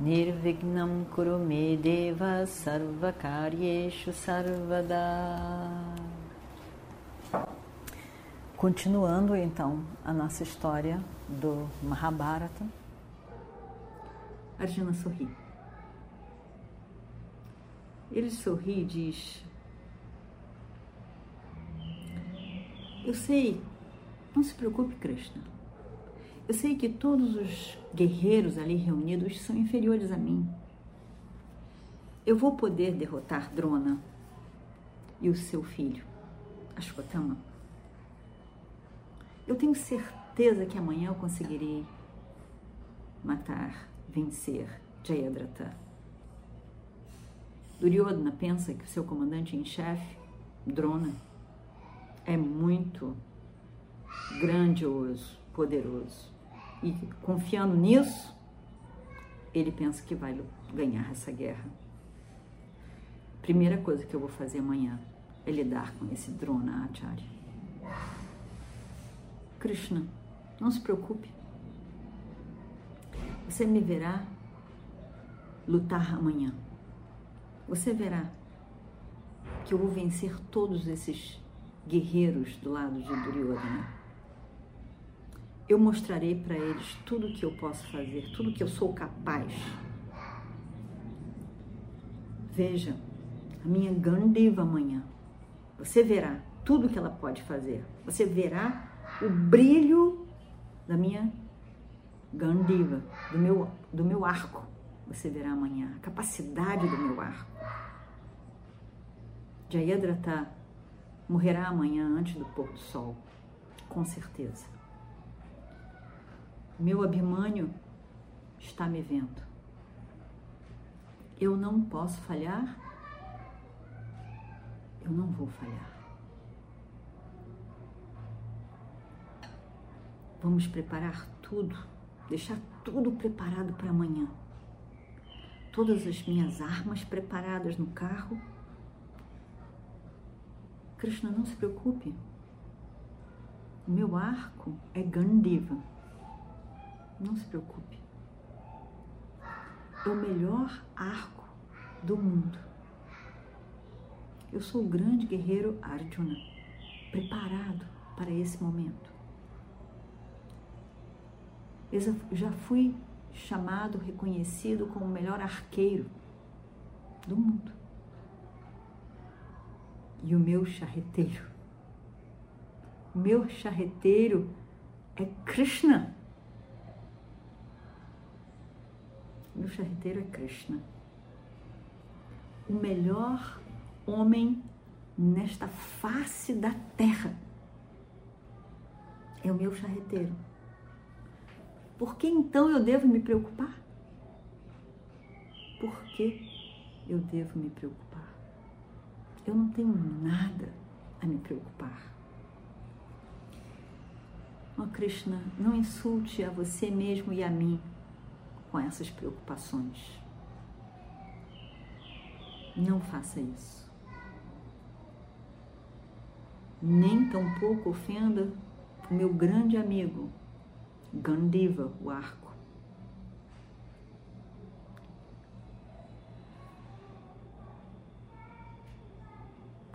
Nirvignam Kurume Deva Sarvakaryeshu Sarvada Continuando então a nossa história do Mahabharata, Arjuna sorri. Ele sorri e diz: Eu sei, não se preocupe, Krishna. Eu sei que todos os guerreiros ali reunidos são inferiores a mim. Eu vou poder derrotar Drona e o seu filho, Ashwatthama. Eu tenho certeza que amanhã eu conseguirei matar, vencer Jayadratha. Duryodhana pensa que o seu comandante em chefe, Drona, é muito grandioso, poderoso. E confiando nisso, ele pensa que vai ganhar essa guerra. Primeira coisa que eu vou fazer amanhã é lidar com esse Drona Acharya. Krishna, não se preocupe. Você me verá lutar amanhã. Você verá que eu vou vencer todos esses guerreiros do lado de Duryodhana. Eu mostrarei para eles tudo o que eu posso fazer, tudo que eu sou capaz. Veja, a minha Gandiva amanhã. Você verá tudo que ela pode fazer. Você verá o brilho da minha gandiva, do meu, do meu arco. Você verá amanhã a capacidade do meu arco. Jayadratha morrerá amanhã antes do pôr do sol, com certeza. Meu Abimânio está me vendo. Eu não posso falhar. Eu não vou falhar. Vamos preparar tudo, deixar tudo preparado para amanhã. Todas as minhas armas preparadas no carro. Krishna, não se preocupe. Meu arco é Gandiva. Não se preocupe. É o melhor arco do mundo. Eu sou o grande guerreiro Arjuna, preparado para esse momento. Eu já fui chamado, reconhecido como o melhor arqueiro do mundo. E o meu charreteiro, o meu charreteiro é Krishna. O meu charreteiro é Krishna. O melhor homem nesta face da terra é o meu charreteiro. Por que então eu devo me preocupar? Por que eu devo me preocupar? Eu não tenho nada a me preocupar. Oh Krishna, não insulte a você mesmo e a mim com essas preocupações. Não faça isso. Nem tampouco ofenda o meu grande amigo, Gandiva, o arco.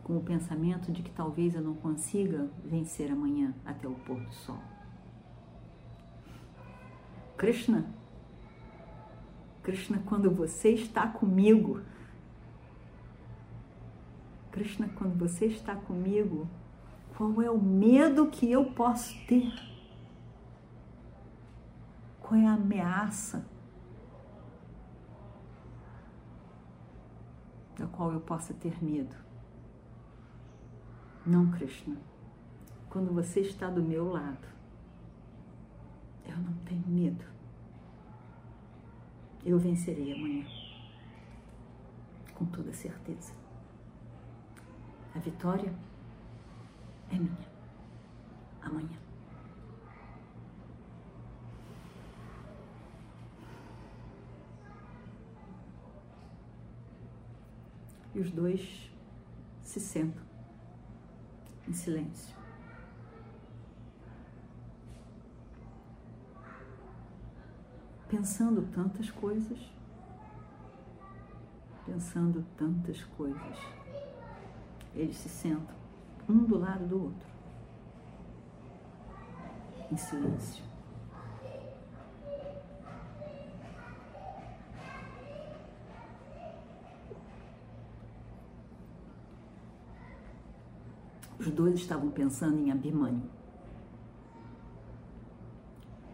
Com o pensamento de que talvez eu não consiga vencer amanhã até o pôr do sol. Krishna, Krishna, quando você está comigo, Krishna, quando você está comigo, qual é o medo que eu posso ter? Qual é a ameaça da qual eu possa ter medo? Não, Krishna. Quando você está do meu lado, eu não tenho medo. Eu vencerei amanhã. com toda certeza. A vitória é minha amanhã. E os dois se sentam em silêncio. Pensando tantas coisas, pensando tantas coisas. Eles se sentam um do lado do outro, em silêncio. Os dois estavam pensando em Abhimanyu.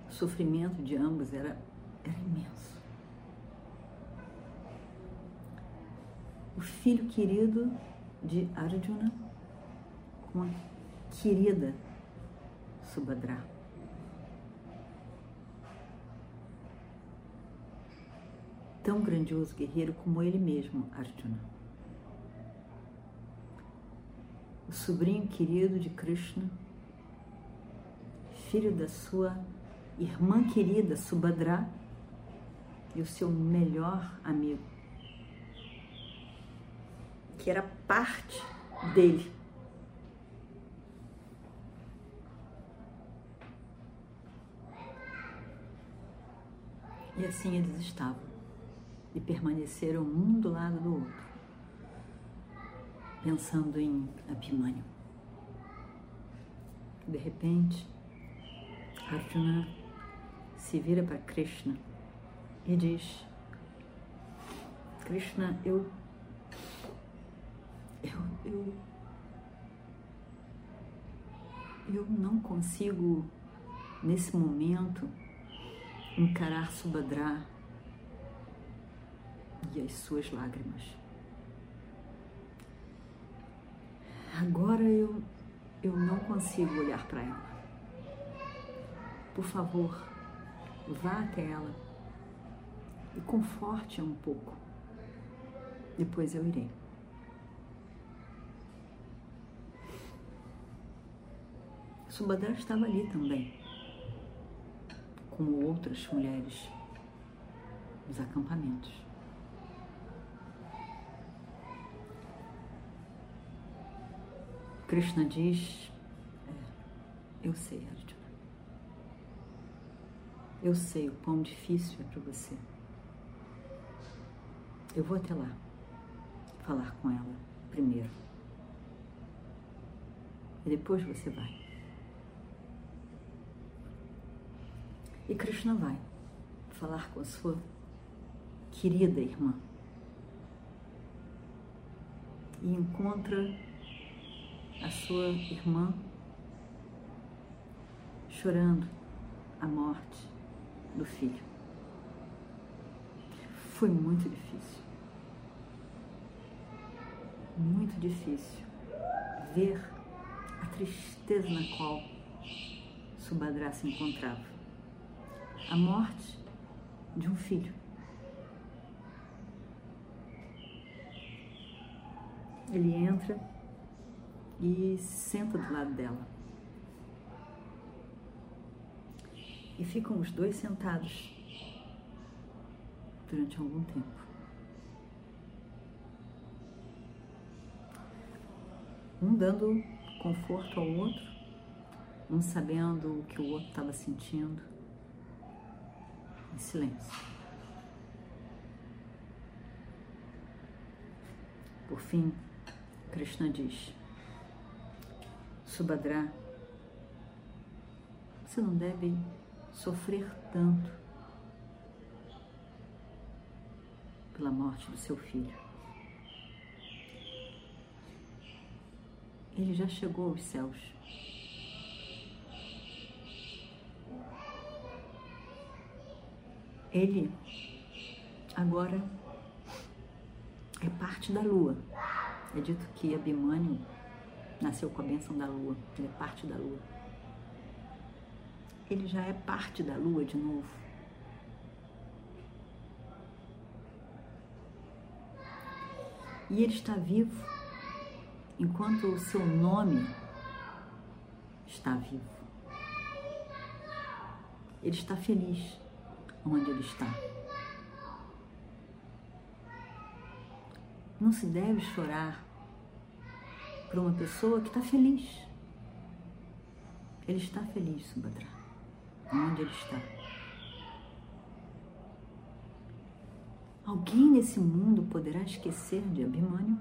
O sofrimento de ambos era, era imenso. O filho querido de Arjuna com a querida Subhadra. Tão grandioso guerreiro como ele mesmo, Arjuna. o sobrinho querido de Krishna, filho da sua irmã querida Subhadra e o seu melhor amigo, que era parte dele. E assim eles estavam e permaneceram um do lado do outro pensando em Abhimanyu. De repente, Arjuna se vira para Krishna e diz: Krishna, eu. Eu. Eu, eu não consigo, nesse momento, encarar Subhadra e as suas lágrimas. Agora eu, eu não consigo olhar para ela. Por favor, vá até ela e conforte-a um pouco. Depois eu irei. Subhadra estava ali também, como outras mulheres nos acampamentos. Krishna diz: é, Eu sei, Arjuna. Eu sei o quão difícil é para você. Eu vou até lá falar com ela primeiro. E depois você vai. E Krishna vai falar com a sua querida irmã. E encontra a sua irmã chorando a morte do filho. Foi muito difícil. Muito difícil ver a tristeza na qual Subhadra se encontrava. A morte de um filho. Ele entra e senta do lado dela. E ficam os dois sentados durante algum tempo. Um dando conforto ao outro, um sabendo o que o outro estava sentindo, em silêncio. Por fim, Krishna diz: Subhadra, você não deve sofrer tanto pela morte do seu filho. Ele já chegou aos céus. Ele agora é parte da lua. É dito que Abhimanyu nasceu com a bênção da lua, ele é parte da lua. Ele já é parte da lua de novo. E ele está vivo enquanto o seu nome está vivo. Ele está feliz onde ele está. Não se deve chorar para uma pessoa que está feliz. Ele está feliz, Subhadra, onde ele está. Alguém nesse mundo poderá esquecer de Abhimanyu?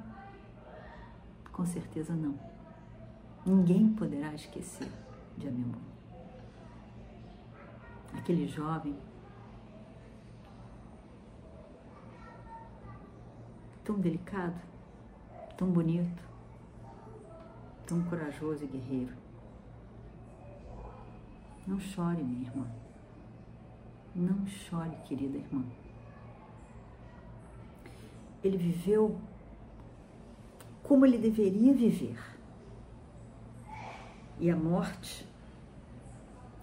Com certeza não. Ninguém poderá esquecer de Abhimanyu. Aquele jovem tão delicado, tão bonito, tão corajoso e guerreiro. Não chore, minha irmã. Não chore, querida irmã. Ele viveu como ele deveria viver. E a morte,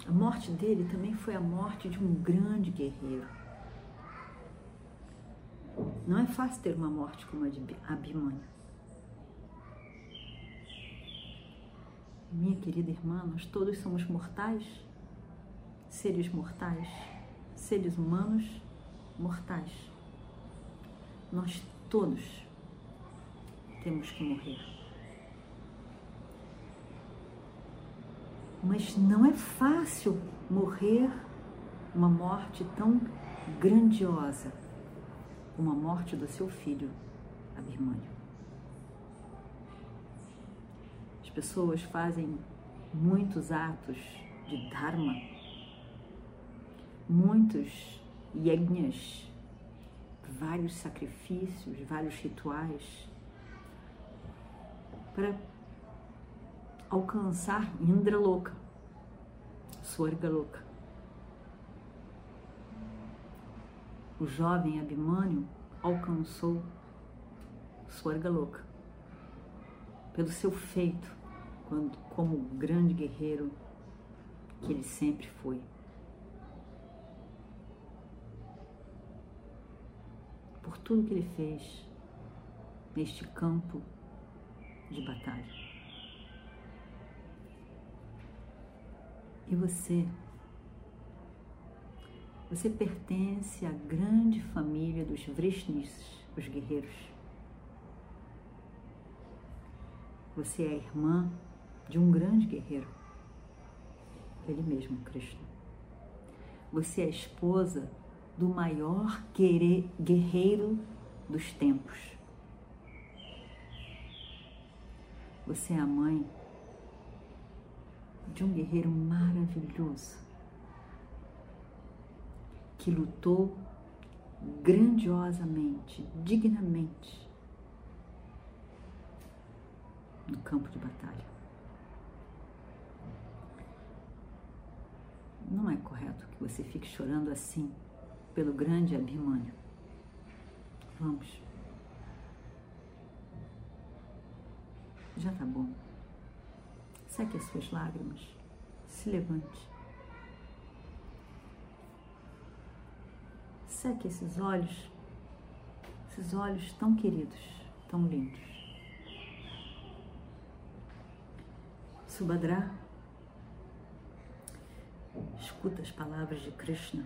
a morte dele também foi a morte de um grande guerreiro. Não é fácil ter uma morte como a de Abhimanyu. Minha querida irmã, nós todos somos mortais, seres mortais, seres humanos mortais. Nós todos temos que morrer. Mas não é fácil morrer uma morte tão grandiosa como a morte do seu filho, Abirmânio. As pessoas fazem muitos atos de Dharma, muitos yajnas, vários sacrifícios, vários rituais para alcançar Indra louca, Swarga louca. O jovem Abhimanyu alcançou Swarga louca pelo seu feito quando, como grande guerreiro que ele sempre foi. Por tudo que ele fez neste campo de batalha. E você? Você pertence à grande família dos Vrishnis, os guerreiros. Você é irmã de um grande guerreiro, ele mesmo, Krishna. Você é esposa do maior guerreiro dos tempos. Você é a mãe de um guerreiro maravilhoso que lutou grandiosamente, dignamente no campo de batalha. Não é correto que você fique chorando assim pelo grande Abhimanyu. Vamos. Já tá bom. Seque as suas lágrimas. Se levante. Seque esses olhos, esses olhos tão queridos, tão lindos. Subhadra, escuta as palavras de Krishna